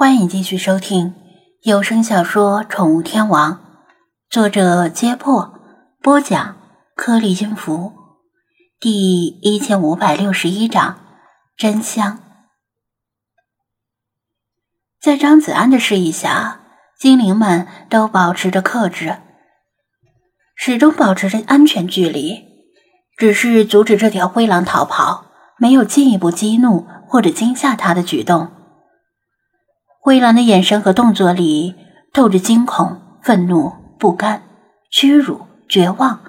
欢迎继续收听有声小说《宠物天王》，作者：揭破，播讲：颗粒音符，第一千五百六十一章真香。在张子安的示意下，精灵们都保持着克制，始终保持着安全距离，只是阻止这条灰狼逃跑，没有进一步激怒或者惊吓他的举动。灰狼的眼神和动作里透着惊恐、愤怒、不甘、屈辱、绝望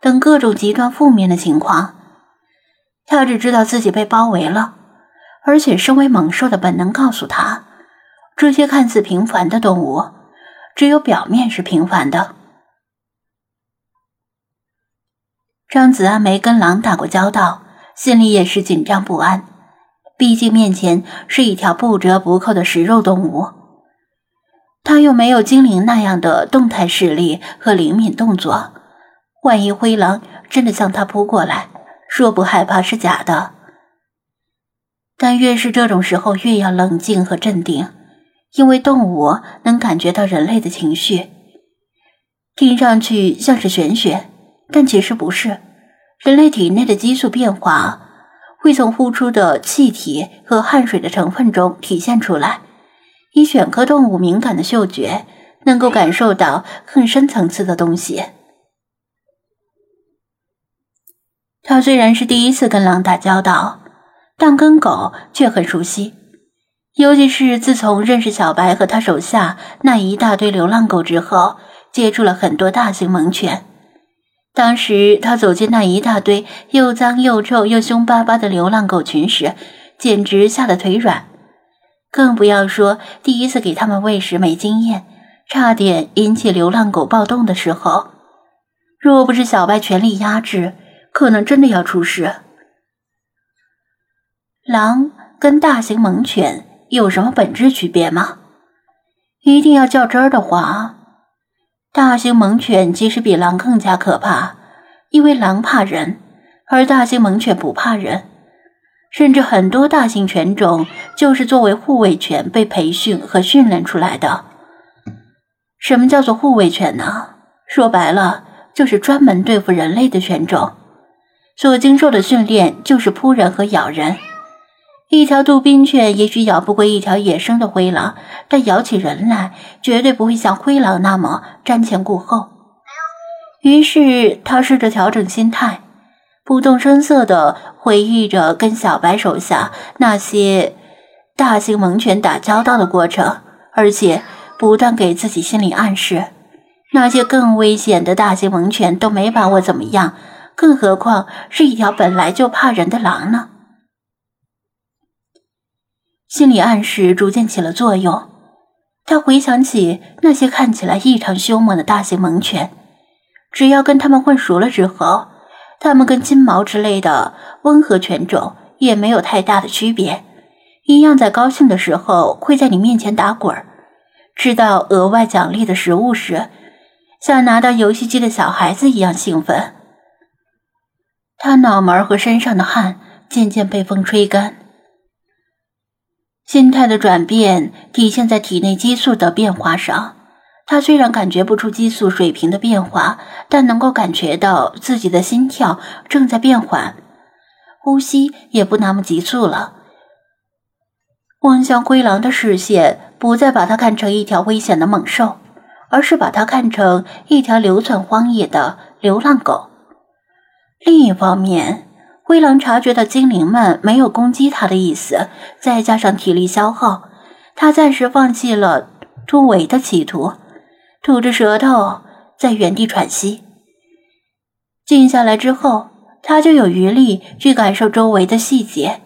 等各种极端负面的情况。他只知道自己被包围了，而且身为猛兽的本能告诉他，这些看似平凡的动物，只有表面是平凡的。张子安没跟狼打过交道，心里也是紧张不安。毕竟面前是一条不折不扣的食肉动物，他又没有精灵那样的动态视力和灵敏动作，万一灰狼真的向他扑过来，说不害怕是假的。但越是这种时候，越要冷静和镇定，因为动物能感觉到人类的情绪。听上去像是玄学，但其实不是，人类体内的激素变化。会从呼出的气体和汗水的成分中体现出来。以犬科动物敏感的嗅觉，能够感受到更深层次的东西。他虽然是第一次跟狼打交道，但跟狗却很熟悉。尤其是自从认识小白和他手下那一大堆流浪狗之后，接触了很多大型猛犬。当时他走进那一大堆又脏又臭又凶巴巴的流浪狗群时，简直吓得腿软，更不要说第一次给他们喂食没经验，差点引起流浪狗暴动的时候。若不是小白全力压制，可能真的要出事。狼跟大型猛犬有什么本质区别吗？一定要较真儿的话。大型猛犬其实比狼更加可怕，因为狼怕人，而大型猛犬不怕人。甚至很多大型犬种就是作为护卫犬被培训和训练出来的。什么叫做护卫犬呢？说白了，就是专门对付人类的犬种，所经受的训练就是扑人和咬人。一条杜宾犬也许咬不过一条野生的灰狼，但咬起人来绝对不会像灰狼那么瞻前顾后。于是他试着调整心态，不动声色地回忆着跟小白手下那些大型猛犬打交道的过程，而且不断给自己心理暗示：那些更危险的大型猛犬都没把我怎么样，更何况是一条本来就怕人的狼呢？心理暗示逐渐起了作用，他回想起那些看起来异常凶猛的大型猛犬，只要跟他们混熟了之后，他们跟金毛之类的温和犬种也没有太大的区别，一样在高兴的时候会在你面前打滚儿，吃到额外奖励的食物时，像拿到游戏机的小孩子一样兴奋。他脑门和身上的汗渐渐被风吹干。心态的转变体现在体内激素的变化上。他虽然感觉不出激素水平的变化，但能够感觉到自己的心跳正在变缓，呼吸也不那么急促了。望向灰狼的视线不再把它看成一条危险的猛兽，而是把它看成一条流窜荒野的流浪狗。另一方面，灰狼察觉到精灵们没有攻击他的意思，再加上体力消耗，他暂时放弃了突围的企图，吐着舌头在原地喘息。静下来之后，他就有余力去感受周围的细节。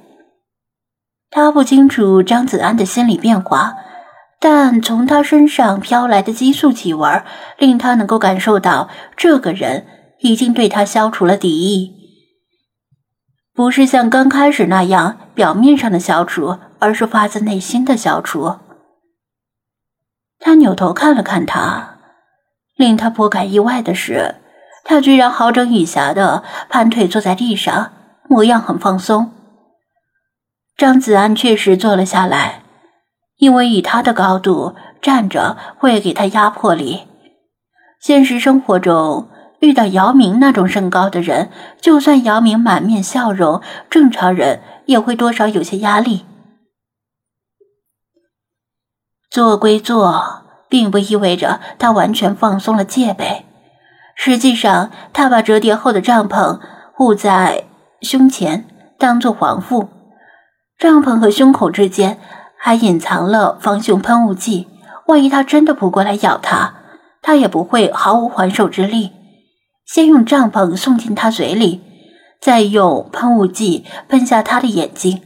他不清楚张子安的心理变化，但从他身上飘来的激素气味，令他能够感受到这个人已经对他消除了敌意。不是像刚开始那样表面上的消除，而是发自内心的消除。他扭头看了看他，令他颇感意外的是，他居然好整以暇的盘腿坐在地上，模样很放松。张子安确实坐了下来，因为以他的高度站着会给他压迫力。现实生活中遇到姚明那种身高的人，就算姚明满面笑容，正常人也会多少有些压力。做归做，并不意味着他完全放松了戒备。实际上，他把折叠后的帐篷护在胸前，当做防护。帐篷和胸口之间还隐藏了防熊喷雾剂，万一他真的扑过来咬他，他也不会毫无还手之力。先用帐篷送进他嘴里，再用喷雾剂喷下他的眼睛。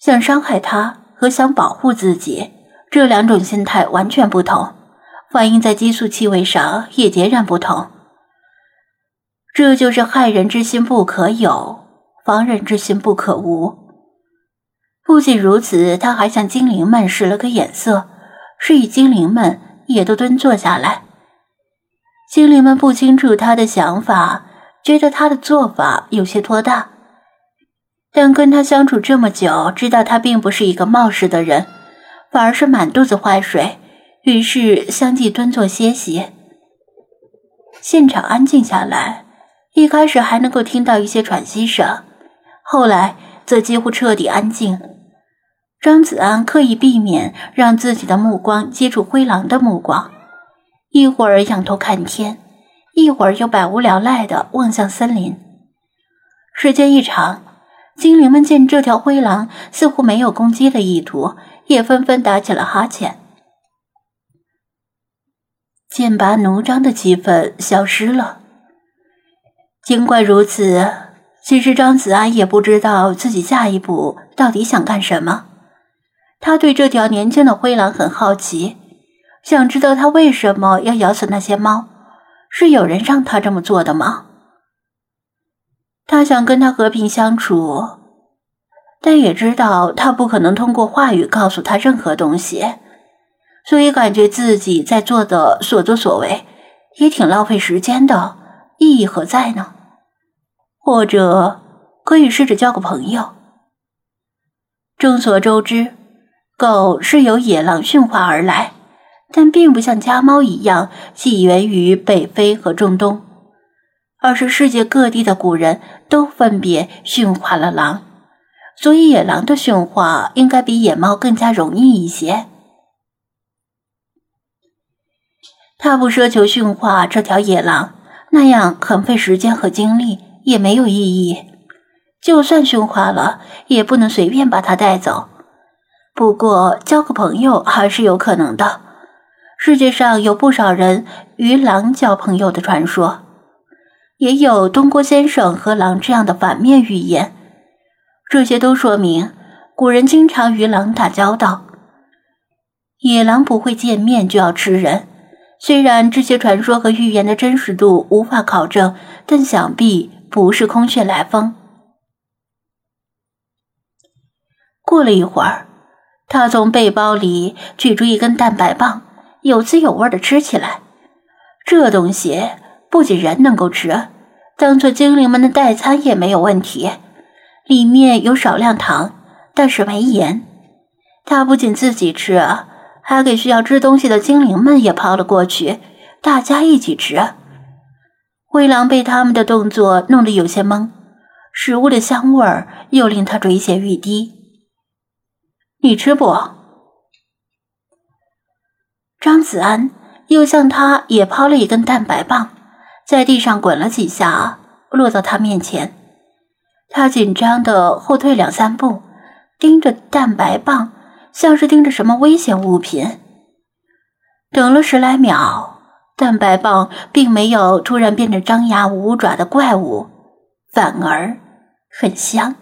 想伤害他和想保护自己，这两种心态完全不同。反映在激素气味上也截然不同。这就是害人之心不可有，防人之心不可无。不仅如此，他还向精灵们使了个眼色，示意精灵们也都蹲坐下来。精灵们不清楚他的想法，觉得他的做法有些拖大，但跟他相处这么久，知道他并不是一个冒失的人，反而是满肚子坏水。于是相继蹲坐歇息。现场安静下来，一开始还能够听到一些喘息声，后来则几乎彻底安静。张子安刻意避免让自己的目光接触灰狼的目光，一会儿仰头看天，一会儿又百无聊赖地望向森林。时间一长，精灵们见这条灰狼似乎没有攻击的意图，也纷纷打起了哈欠。剑拔弩张的气氛消失了。尽管如此，其实张子安也不知道自己下一步到底想干什么。他对这条年轻的灰狼很好奇，想知道他为什么要咬死那些猫，是有人让他这么做的吗？他想跟他和平相处，但也知道他不可能通过话语告诉他任何东西。所以感觉自己在做的所作所为也挺浪费时间的，意义何在呢？或者可以试着交个朋友。众所周知，狗是由野狼驯化而来，但并不像家猫一样起源于北非和中东，而是世界各地的古人都分别驯化了狼，所以野狼的驯化应该比野猫更加容易一些。他不奢求驯化这条野狼，那样很费时间和精力，也没有意义。就算驯化了，也不能随便把它带走。不过交个朋友还是有可能的。世界上有不少人与狼交朋友的传说，也有东郭先生和狼这样的反面寓言。这些都说明古人经常与狼打交道。野狼不会见面就要吃人。虽然这些传说和预言的真实度无法考证，但想必不是空穴来风。过了一会儿，他从背包里取出一根蛋白棒，有滋有味的吃起来。这东西不仅人能够吃，当做精灵们的代餐也没有问题。里面有少量糖，但是没盐。他不仅自己吃。还给需要吃东西的精灵们也抛了过去，大家一起吃。灰狼被他们的动作弄得有些懵，食物的香味儿又令他垂涎欲滴。你吃不？张子安又向他也抛了一根蛋白棒，在地上滚了几下，落到他面前。他紧张的后退两三步，盯着蛋白棒。像是盯着什么危险物品，等了十来秒，蛋白棒并没有突然变成张牙舞爪的怪物，反而很香。